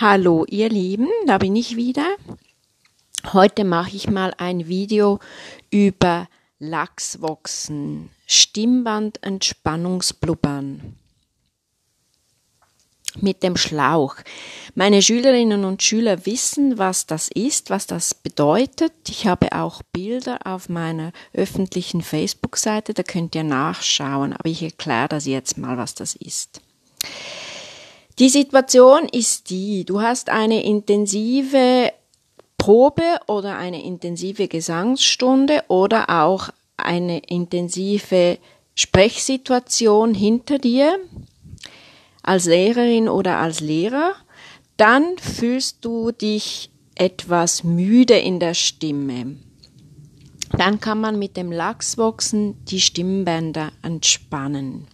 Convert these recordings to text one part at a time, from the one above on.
Hallo ihr Lieben, da bin ich wieder. Heute mache ich mal ein Video über Lachswachsen, Stimmbandentspannungsblubbern mit dem Schlauch. Meine Schülerinnen und Schüler wissen, was das ist, was das bedeutet. Ich habe auch Bilder auf meiner öffentlichen Facebook-Seite, da könnt ihr nachschauen, aber ich erkläre das jetzt mal, was das ist. Die Situation ist die, du hast eine intensive Probe oder eine intensive Gesangsstunde oder auch eine intensive Sprechsituation hinter dir als Lehrerin oder als Lehrer, dann fühlst du dich etwas müde in der Stimme. Dann kann man mit dem Lachsboxen die Stimmbänder entspannen.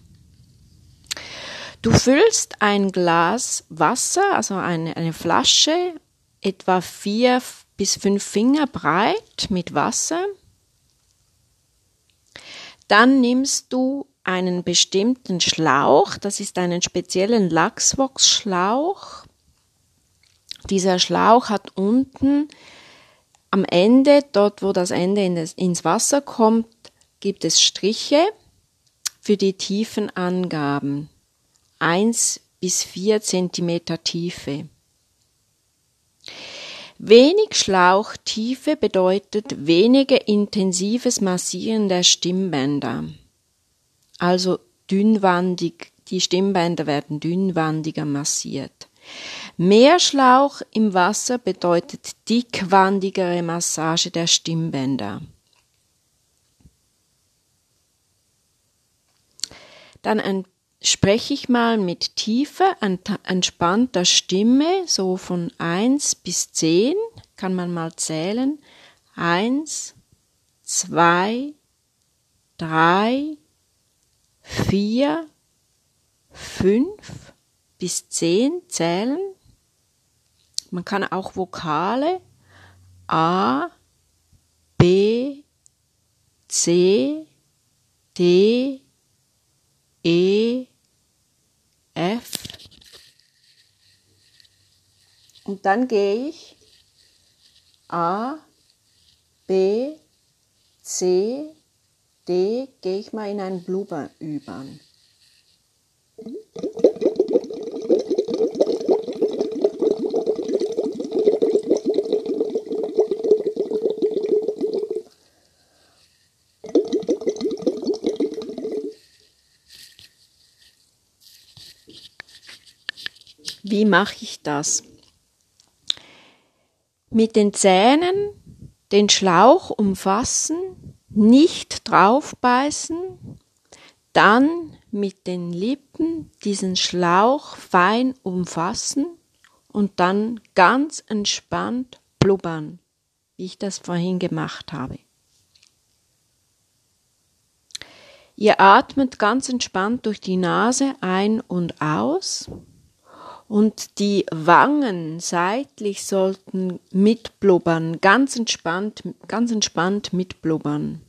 Du füllst ein Glas Wasser, also eine, eine Flasche, etwa vier bis fünf Finger breit mit Wasser. Dann nimmst du einen bestimmten Schlauch, das ist einen speziellen Lachswachsschlauch. Dieser Schlauch hat unten am Ende, dort wo das Ende in das, ins Wasser kommt, gibt es Striche für die tiefen Angaben. 1 bis 4 Zentimeter Tiefe. Wenig Schlauchtiefe bedeutet weniger intensives Massieren der Stimmbänder. Also dünnwandig, die Stimmbänder werden dünnwandiger massiert. Mehr Schlauch im Wasser bedeutet dickwandigere Massage der Stimmbänder. Dann ein spreche ich mal mit tiefer, entspannter Stimme, so von eins bis zehn, kann man mal zählen. Eins, zwei, drei, vier, fünf bis zehn zählen. Man kann auch Vokale A, B, C, D, dann gehe ich A, B, C, D, gehe ich mal in ein Blubber über. Wie mache ich das? Mit den Zähnen den Schlauch umfassen, nicht draufbeißen, dann mit den Lippen diesen Schlauch fein umfassen und dann ganz entspannt blubbern, wie ich das vorhin gemacht habe. Ihr atmet ganz entspannt durch die Nase ein und aus und die Wangen seitlich sollten mitblubbern, ganz entspannt, ganz entspannt mitblubbern.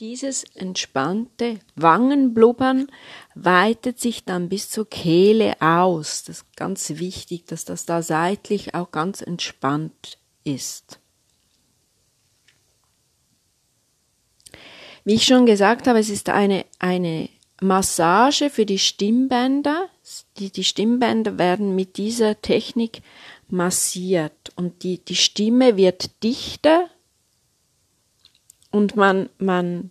Dieses entspannte Wangenblubbern weitet sich dann bis zur Kehle aus. Das ist ganz wichtig, dass das da seitlich auch ganz entspannt ist. Wie ich schon gesagt habe, es ist eine, eine Massage für die Stimmbänder. Die, die Stimmbänder werden mit dieser Technik massiert und die, die Stimme wird dichter und man, man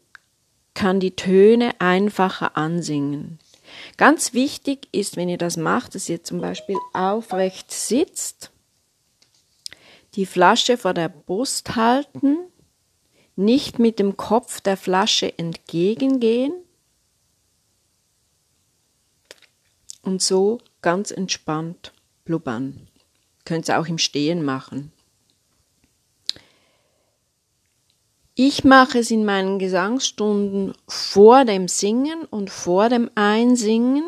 kann die Töne einfacher ansingen. Ganz wichtig ist, wenn ihr das macht, dass ihr zum Beispiel aufrecht sitzt, die Flasche vor der Brust halten, nicht mit dem Kopf der Flasche entgegengehen und so ganz entspannt blubbern. Könnt ihr auch im Stehen machen. Ich mache es in meinen Gesangsstunden vor dem Singen und vor dem Einsingen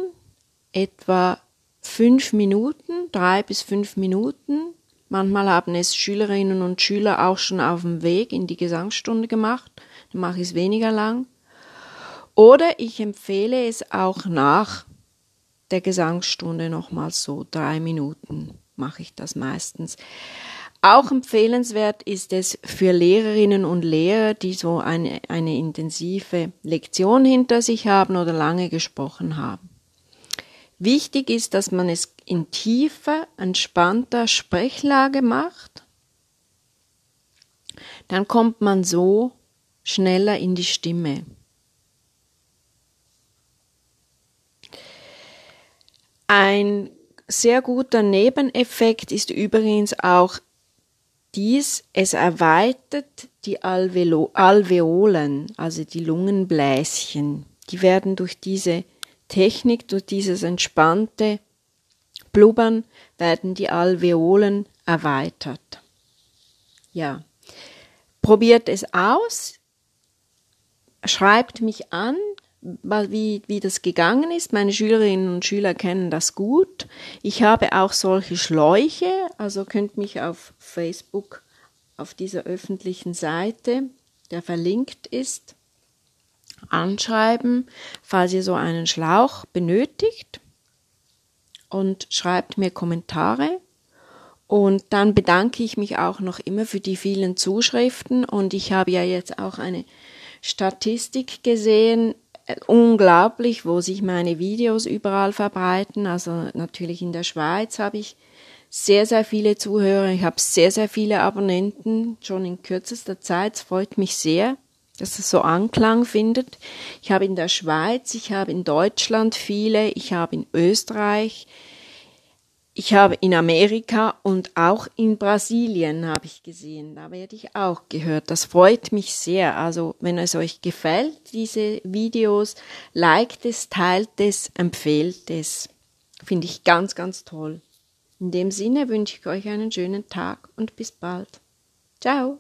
etwa fünf Minuten, drei bis fünf Minuten. Manchmal haben es Schülerinnen und Schüler auch schon auf dem Weg in die Gesangsstunde gemacht. Dann mache ich es weniger lang. Oder ich empfehle es auch nach der Gesangsstunde nochmals so drei Minuten mache ich das meistens. Auch empfehlenswert ist es für Lehrerinnen und Lehrer, die so eine, eine intensive Lektion hinter sich haben oder lange gesprochen haben. Wichtig ist, dass man es in tiefer, entspannter Sprechlage macht. Dann kommt man so schneller in die Stimme. Ein sehr guter Nebeneffekt ist übrigens auch dies, es erweitert die Alvelo Alveolen, also die Lungenbläschen. Die werden durch diese Technik, durch dieses entspannte Blubbern, werden die Alveolen erweitert. Ja. Probiert es aus, schreibt mich an, wie, wie das gegangen ist. Meine Schülerinnen und Schüler kennen das gut. Ich habe auch solche Schläuche, also könnt mich auf Facebook auf dieser öffentlichen Seite, der verlinkt ist, anschreiben, falls ihr so einen Schlauch benötigt und schreibt mir Kommentare. Und dann bedanke ich mich auch noch immer für die vielen Zuschriften und ich habe ja jetzt auch eine Statistik gesehen, unglaublich, wo sich meine Videos überall verbreiten. Also natürlich in der Schweiz habe ich sehr, sehr viele Zuhörer. Ich habe sehr, sehr viele Abonnenten schon in kürzester Zeit. Es freut mich sehr dass es so Anklang findet. Ich habe in der Schweiz, ich habe in Deutschland viele, ich habe in Österreich, ich habe in Amerika und auch in Brasilien habe ich gesehen. Da werde ich auch gehört. Das freut mich sehr. Also, wenn es euch gefällt, diese Videos, liked es, teilt es, empfehlt es. Finde ich ganz, ganz toll. In dem Sinne wünsche ich euch einen schönen Tag und bis bald. Ciao.